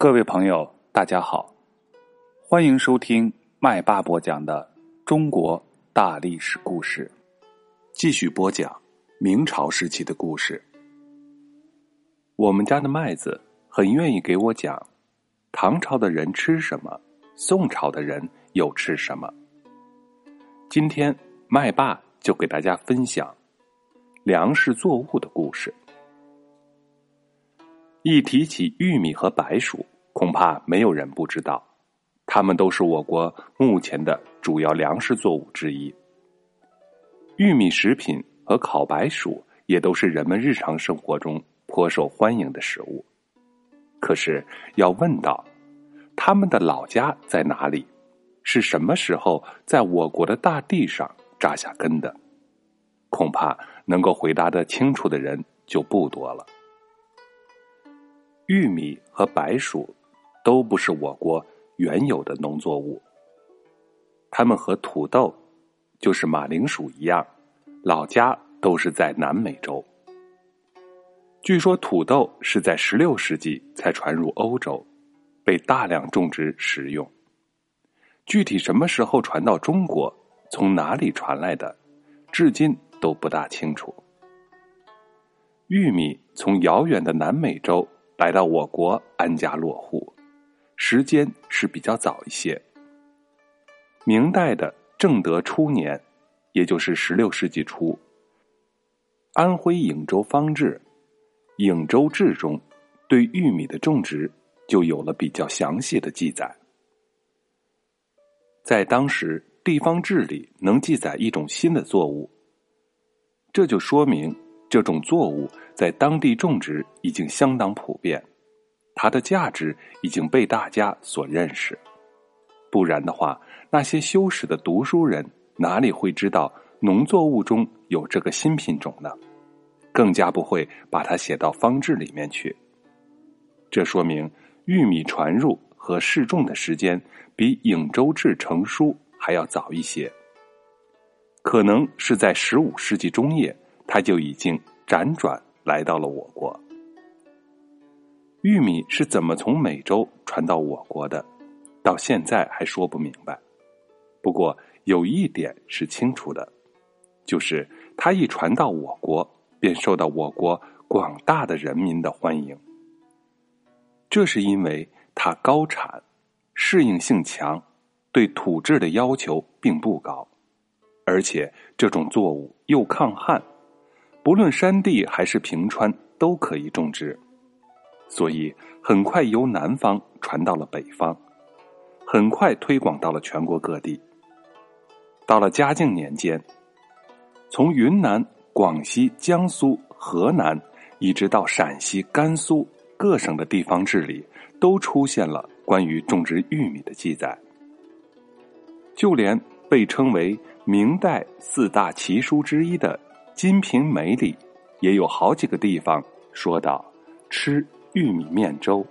各位朋友，大家好，欢迎收听麦霸播讲的中国大历史故事。继续播讲明朝时期的故事。我们家的麦子很愿意给我讲唐朝的人吃什么，宋朝的人又吃什么。今天麦霸就给大家分享粮食作物的故事。一提起玉米和白薯，恐怕没有人不知道，它们都是我国目前的主要粮食作物之一。玉米食品和烤白薯也都是人们日常生活中颇受欢迎的食物。可是，要问到他们的老家在哪里，是什么时候在我国的大地上扎下根的，恐怕能够回答得清楚的人就不多了。玉米和白薯都不是我国原有的农作物，它们和土豆，就是马铃薯一样，老家都是在南美洲。据说土豆是在十六世纪才传入欧洲，被大量种植食用。具体什么时候传到中国，从哪里传来的，至今都不大清楚。玉米从遥远的南美洲。来到我国安家落户，时间是比较早一些。明代的正德初年，也就是十六世纪初，安徽颍州方志《颍州志》中，对玉米的种植就有了比较详细的记载。在当时地方志里能记载一种新的作物，这就说明。这种作物在当地种植已经相当普遍，它的价值已经被大家所认识。不然的话，那些修史的读书人哪里会知道农作物中有这个新品种呢？更加不会把它写到方志里面去。这说明玉米传入和试种的时间比《颍州志》成书还要早一些，可能是在十五世纪中叶。他就已经辗转来到了我国。玉米是怎么从美洲传到我国的，到现在还说不明白。不过有一点是清楚的，就是它一传到我国，便受到我国广大的人民的欢迎。这是因为它高产，适应性强，对土质的要求并不高，而且这种作物又抗旱。不论山地还是平川，都可以种植，所以很快由南方传到了北方，很快推广到了全国各地。到了嘉靖年间，从云南、广西、江苏、河南，一直到陕西、甘肃各省的地方志里，都出现了关于种植玉米的记载。就连被称为明代四大奇书之一的。《金瓶梅》里也有好几个地方说到吃玉米面粥，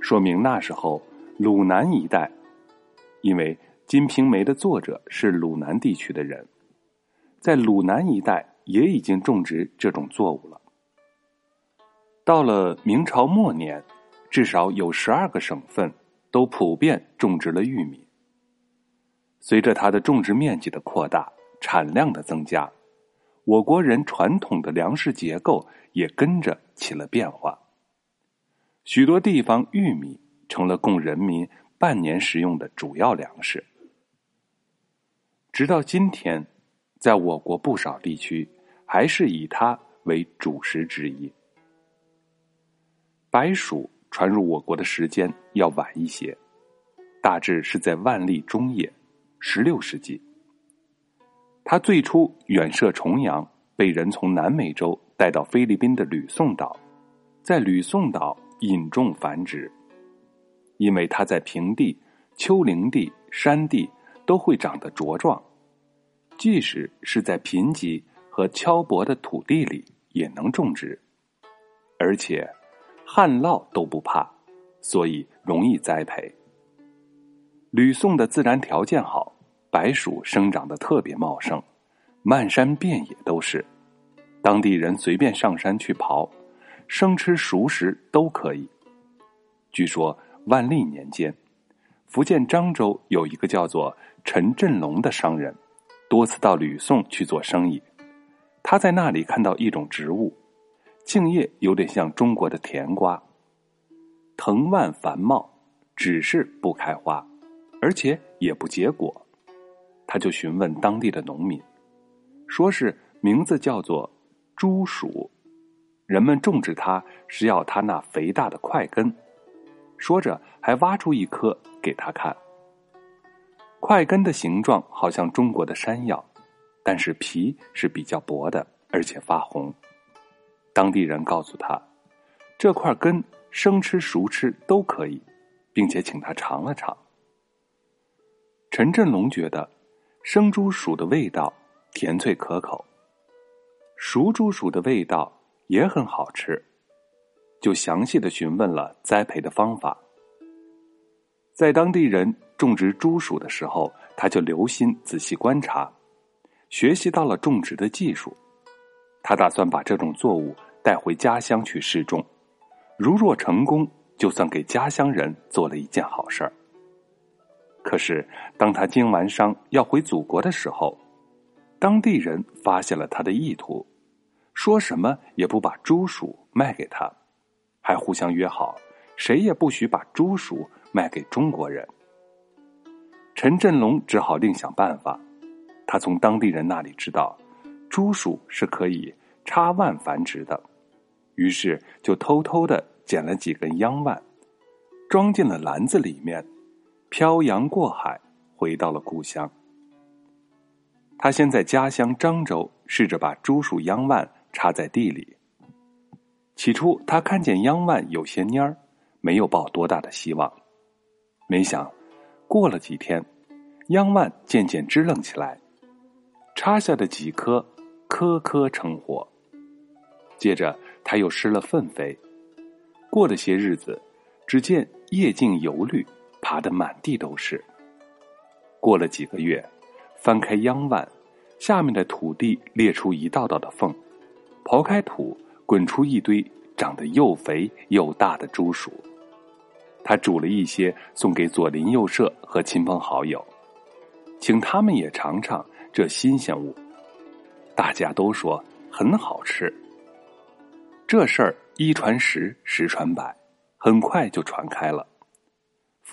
说明那时候鲁南一带，因为《金瓶梅》的作者是鲁南地区的人，在鲁南一带也已经种植这种作物了。到了明朝末年，至少有十二个省份都普遍种植了玉米。随着它的种植面积的扩大，产量的增加。我国人传统的粮食结构也跟着起了变化，许多地方玉米成了供人民半年食用的主要粮食。直到今天，在我国不少地区还是以它为主食之一。白薯传入我国的时间要晚一些，大致是在万历中叶，十六世纪。它最初远涉重洋，被人从南美洲带到菲律宾的吕宋岛，在吕宋岛引种繁殖。因为它在平地、丘陵地、山地都会长得茁壮，即使是在贫瘠和敲薄的土地里也能种植，而且旱涝都不怕，所以容易栽培。吕宋的自然条件好。白薯生长的特别茂盛，漫山遍野都是，当地人随便上山去刨，生吃熟食都可以。据说万历年间，福建漳州有一个叫做陈振龙的商人，多次到吕宋去做生意。他在那里看到一种植物，茎叶有点像中国的甜瓜，藤蔓繁茂，只是不开花，而且也不结果。他就询问当地的农民，说是名字叫做猪鼠，人们种植它是要它那肥大的块根。说着，还挖出一颗给他看。块根的形状好像中国的山药，但是皮是比较薄的，而且发红。当地人告诉他，这块根生吃熟吃都可以，并且请他尝了尝。陈振龙觉得生猪鼠的味道甜脆可口，熟猪鼠的味道也很好吃。就详细的询问了栽培的方法。在当地人种植猪鼠的时候，他就留心仔细观察，学习到了种植的技术。他打算把这种作物带回家乡去试种，如若成功，就算给家乡人做了一件好事儿。可是，当他经完商要回祖国的时候，当地人发现了他的意图，说什么也不把猪鼠卖给他。还互相约好，谁也不许把猪鼠卖给中国人。陈振龙只好另想办法。他从当地人那里知道，猪鼠是可以插腕繁殖的，于是就偷偷的捡了几根秧腕，装进了篮子里面，漂洋过海回到了故乡。他先在家乡漳州试着把猪鼠秧蔓插在地里。起初，他看见秧蔓有些蔫儿，没有抱多大的希望。没想，过了几天，秧蔓渐渐支棱起来，插下的几颗，颗颗成活。接着，他又施了粪肥。过了些日子，只见叶茎油绿，爬得满地都是。过了几个月，翻开秧腕，下面的土地裂出一道道的缝，刨开土。滚出一堆长得又肥又大的猪鼠，他煮了一些送给左邻右舍和亲朋好友，请他们也尝尝这新鲜物。大家都说很好吃。这事儿一传十，十传百，很快就传开了。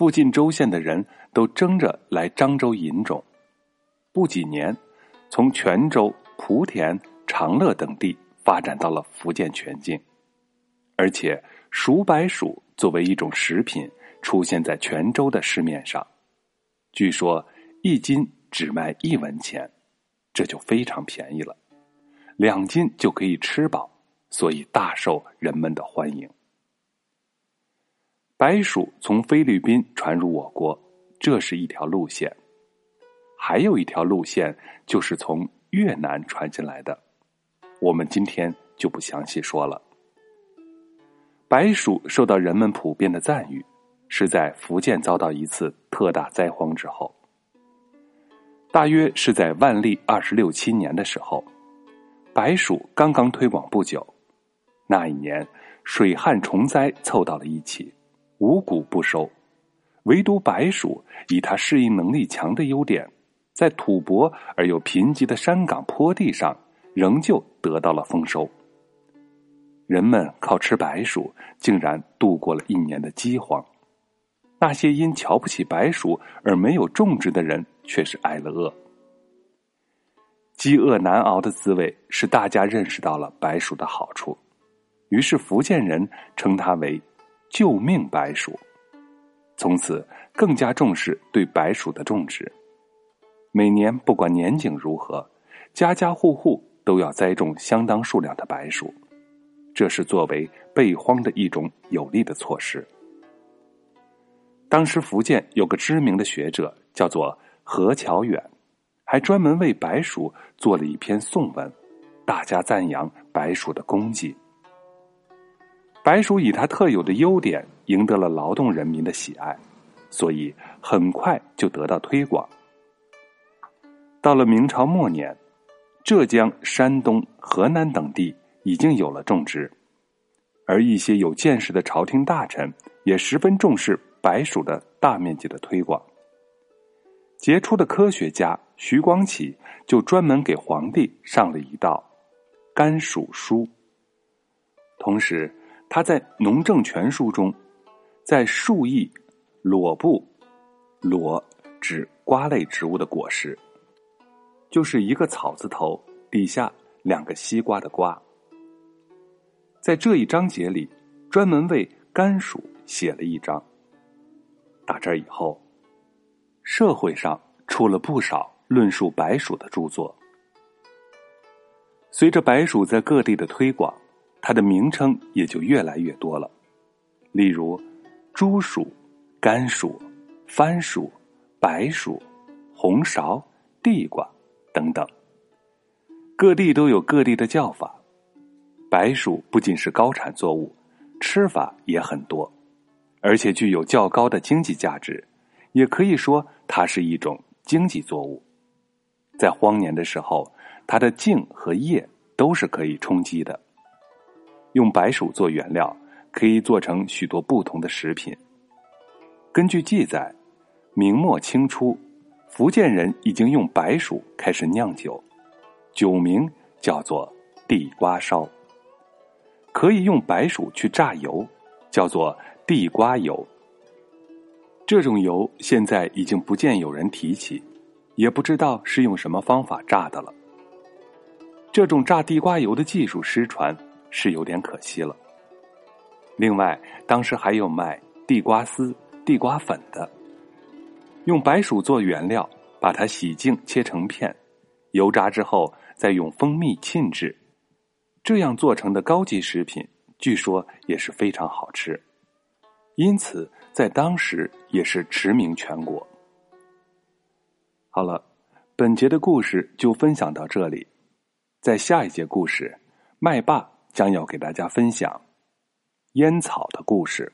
附近州县的人都争着来漳州引种，不几年，从泉州、莆田、长乐等地。发展到了福建全境，而且熟白薯作为一种食品出现在泉州的市面上，据说一斤只卖一文钱，这就非常便宜了，两斤就可以吃饱，所以大受人们的欢迎。白薯从菲律宾传入我国，这是一条路线，还有一条路线就是从越南传进来的。我们今天就不详细说了。白薯受到人们普遍的赞誉，是在福建遭到一次特大灾荒之后。大约是在万历二十六七年的时候，白薯刚刚推广不久。那一年水旱虫灾凑到了一起，五谷不收，唯独白薯以它适应能力强的优点，在土薄而又贫瘠的山岗坡地上。仍旧得到了丰收。人们靠吃白薯，竟然度过了一年的饥荒。那些因瞧不起白薯而没有种植的人，却是挨了饿。饥饿难熬的滋味，使大家认识到了白薯的好处。于是福建人称它为“救命白薯”，从此更加重视对白薯的种植。每年不管年景如何，家家户户。都要栽种相当数量的白薯，这是作为备荒的一种有力的措施。当时福建有个知名的学者叫做何乔远，还专门为白薯做了一篇颂文，大家赞扬白薯的功绩。白薯以它特有的优点赢得了劳动人民的喜爱，所以很快就得到推广。到了明朝末年。浙江、山东、河南等地已经有了种植，而一些有见识的朝廷大臣也十分重视白薯的大面积的推广。杰出的科学家徐光启就专门给皇帝上了一道《甘薯书》，同时他在《农政全书》中，在树意裸部裸指瓜类植物的果实，就是一个草字头底下两个西瓜的瓜，在这一章节里专门为甘薯写了一章。打这以后。社会上出了不少论述白薯的著作。随着白薯在各地的推广，它的名称也就越来越多了。例如，猪薯、甘薯、番薯、白薯、红苕、地瓜等等，各地都有各地的叫法。白薯不仅是高产作物，吃法也很多，而且具有较高的经济价值。也可以说，它是一种经济作物。在荒年的时候，它的茎和叶都是可以充饥的。用白薯做原料，可以做成许多不同的食品。根据记载，明末清初，福建人已经用白薯开始酿酒，酒名叫做地瓜烧。可以用白薯去榨油，叫做地瓜油。这种油现在已经不见有人提起，也不知道是用什么方法榨的了。这种榨地瓜油的技术失传是有点可惜了。另外，当时还有卖地瓜丝、地瓜粉的，用白薯做原料，把它洗净切成片，油炸之后再用蜂蜜浸制，这样做成的高级食品，据说也是非常好吃。因此，在当时也是驰名全国。好了，本节的故事就分享到这里，在下一节故事，麦霸将要给大家分享烟草的故事。